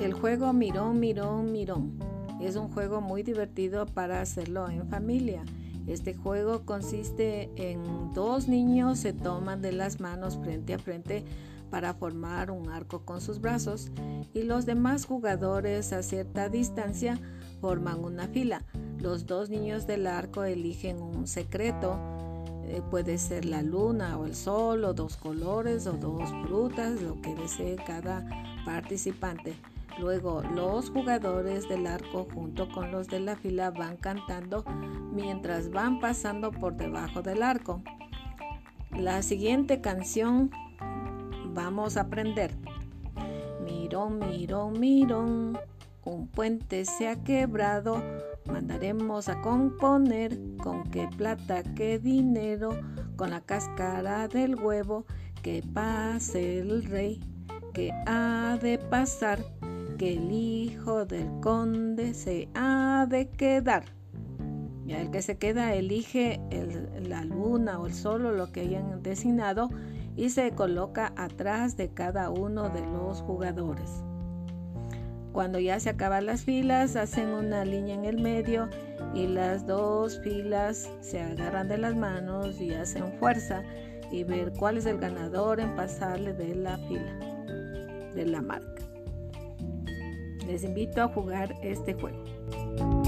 El juego Mirón, Mirón, Mirón es un juego muy divertido para hacerlo en familia. Este juego consiste en dos niños se toman de las manos frente a frente para formar un arco con sus brazos y los demás jugadores a cierta distancia forman una fila. Los dos niños del arco eligen un secreto, eh, puede ser la luna o el sol o dos colores o dos frutas, lo que desee cada participante. Luego los jugadores del arco junto con los de la fila van cantando mientras van pasando por debajo del arco. La siguiente canción vamos a aprender. Mirón, mirón, mirón, un puente se ha quebrado, mandaremos a componer con qué plata, qué dinero, con la cáscara del huevo, que pase el rey, que ha de pasar que el hijo del conde se ha de quedar. Ya el que se queda elige la luna o el sol lo que hayan designado y se coloca atrás de cada uno de los jugadores. Cuando ya se acaban las filas, hacen una línea en el medio y las dos filas se agarran de las manos y hacen fuerza y ver cuál es el ganador en pasarle de la fila, de la marca. Les invito a jugar este juego.